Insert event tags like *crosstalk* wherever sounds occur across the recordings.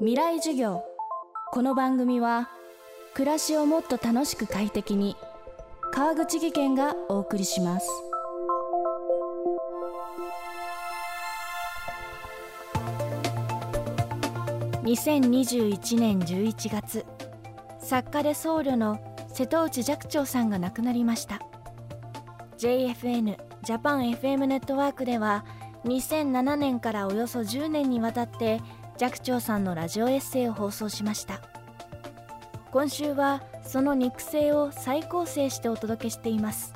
未来授業。この番組は暮らしをもっと楽しく快適に川口義賢がお送りします。2021年11月作家で僧侶の瀬戸内寂聴さんが亡くなりました。JFN ジャパン FM ネットワークでは2007年からおよそ10年にわたって寂聴さんのラジオエッセイを放送しました。今週はその肉声を再構成してお届けしています。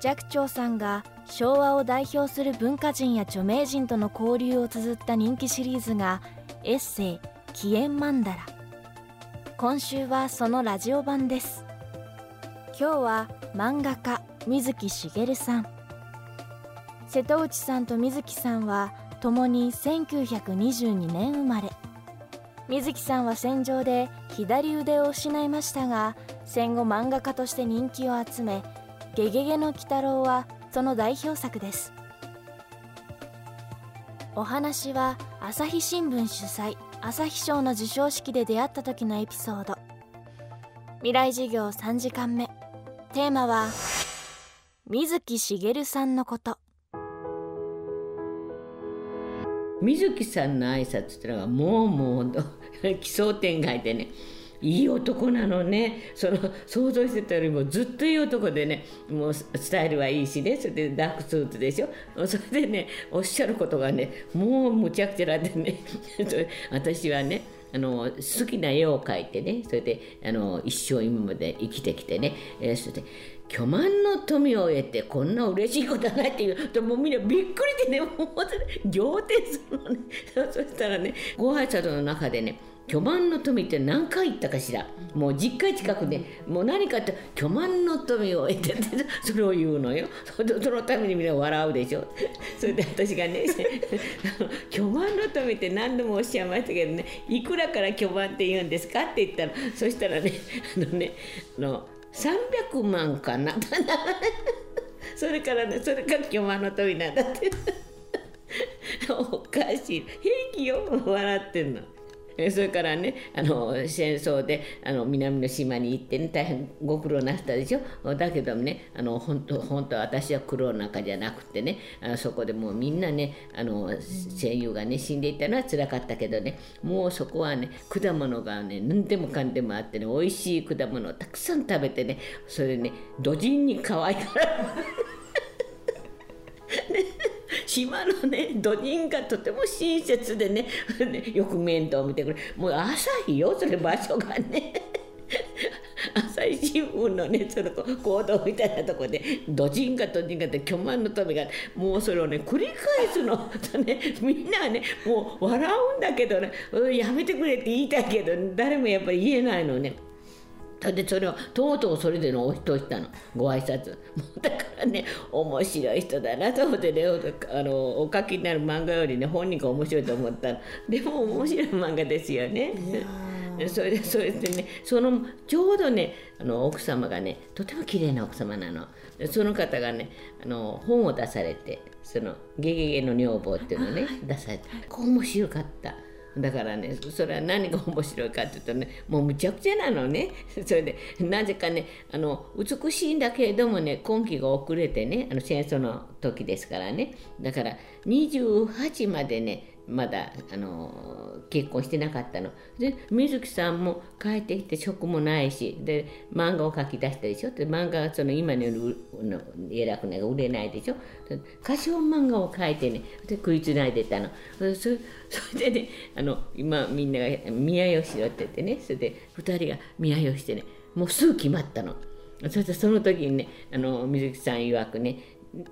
寂聴さんが昭和を代表する文化人や著名人との交流を綴った人気シリーズがエッセイ「紀元曼荼羅」今週はそのラジオ版です。今日は漫画家水木しげるさん。瀬戸内さんと水木さんは共に1922年生まれ。水木さんは戦場で左腕を失いましたが戦後漫画家として人気を集め「ゲゲゲの鬼太郎」はその代表作です。お話は朝日新聞主催朝日賞の授賞式で出会った時のエピソード。未来授業3時間目。テーマは水木しげるさんのこと。水木さんの挨拶ってのがもうもう奇想天外でね。いい男なのね。その想像してたよりもずっといい男でねもうスタイルはいいしねそれでダークスーツでしょそれでねおっしゃることがねもうむちゃくちゃでね。*laughs* 私はねあの好きな絵を描いてねそれであの一生今まで生きてきてね、えー、それで巨万の富を得てこんな嬉しいことはないっていうともうみんなびっくりでねもう仰天するのね。そしたらねご挨拶の中でね巨万の富って何回言ったかしら？もう10回近くで、もう何かって巨万の富を得てってそれを言うのよ。そのためにみんな笑うでしょ。それで私がね *laughs* 巨万の富って何度もおっしゃいましたけどねいくらから巨万って言うんですかって言ったらそしたらねあのねあの300万かな。*laughs* それからねそれから巨万の富なんだって。おかしい。平気よ笑ってんの。それからねあの戦争であの南の島に行ってね大変ご苦労なったでしょ？だけどもねあの本当本当私は苦労なんかじゃなくてねあのそこでもうみんなねあの戦友がね死んでいったのはつらかったけどねもうそこはね果物がね何でもかんでもあってね美味しい果物をたくさん食べてねそれね土人に可愛がられ島のね土人がとても親切でね *laughs* よく面倒見てくれもう朝日よそれ場所がね *laughs* 朝日新聞のねその行動みたいなとこで土人が土人がって巨万の富がもうそれをね繰り返すのと *laughs* ねみんなはねもう笑うんだけどねやめてくれって言いたいけど誰もやっぱり言えないのね。でそれをとうとうそれでのお人したの。ご挨拶。*laughs* だからね面白い人だなと思ってねあのお書きになる漫画よりね本人が面白いと思ったでも面白い漫画ですよね。*laughs* それでそれでねそのちょうどねあの奥様がねとても綺麗な奥様なの。その方がねあの本を出されてその「ゲゲゲの女房」っていうのをね出されて面白かった。だからねそれは何が面白いかっていうとねもうむちゃくちゃなのね。*laughs* それでなぜかねあの美しいんだけれどもね今期が遅れてねあの戦争の時ですからね。だから28までねまだあの結婚してなかったの。で水木さんも帰ってきて職もないしで漫画を書き出したでしょで漫画はその今のの偉くないが売れないでしょ歌唱漫画を書いてねで食いつないでたの。そそれでねあの今みんなが宮吉よって言ってねそれで2人が宮吉でねもうすぐ決まったの。そしてその時にねあの水木さん曰くね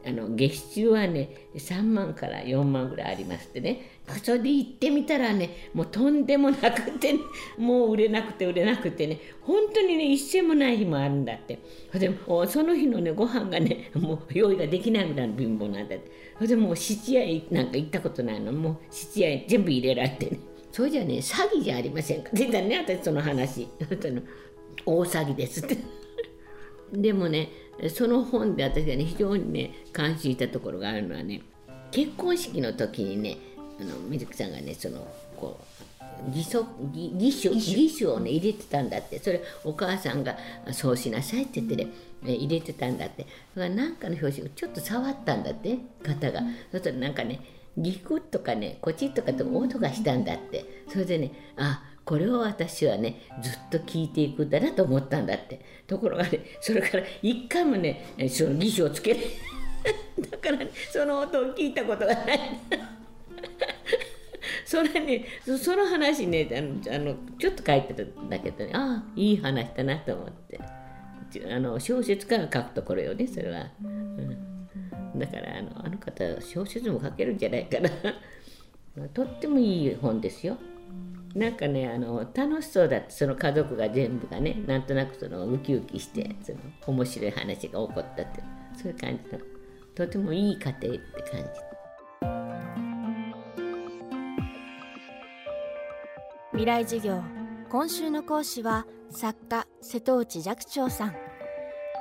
あの月収はね3万から4万ぐらいありますってね。それで行ってみたらねもうとんでもなくて、ね、*laughs* もう売れなくて売れなくてね。本当にね一銭もない日もあるんだって。でもその日のねご飯がねもう用意ができないぐらいの貧乏なんだって。それでもう質屋なんか行ったことないの。もう質屋全部入れられてね。それじゃね詐欺じゃありませんか。って言ったね私その話。大詐欺ですって。でもねその本で私がね非常にね感心したところがあるのはね結婚式の時にねあの水木さんがねそのこう義足義義手。義手をね入れてたんだって。それお母さんがそうしなさいって言ってね、ね入れてたんだって。だからなんかの表紙をちょっと触ったんだって肩が、そしたらなんかねギクとかねコチッとかと音がしたんだって。それでねあこれを私はねずっと聞いていくんだなと思ったんだって。ところがねそれから一回もねその義手をつける *laughs* だから、ね、その音を聞いたことがない。*laughs* それねその話ねあのあのちょっと書いてたんだけどね。ああいい話だなと思って。あの小説家が書くところよねそれは、うん、だからあのあの方小説も書けるんじゃないかな。*laughs* とってもいい本ですよ。なんかねあの楽しそうだってその家族が全部がねなんとなくそのウキウキしてその面白い話が起こったってそういう感じのとてもいい家庭って感じ。未来授業。今週の講師は作家瀬戸内寂聴さん。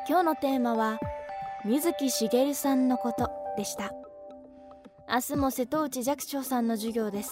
今日のテーマは水木しげるさんのことでした。明日も瀬戸内寂聴さんの授業です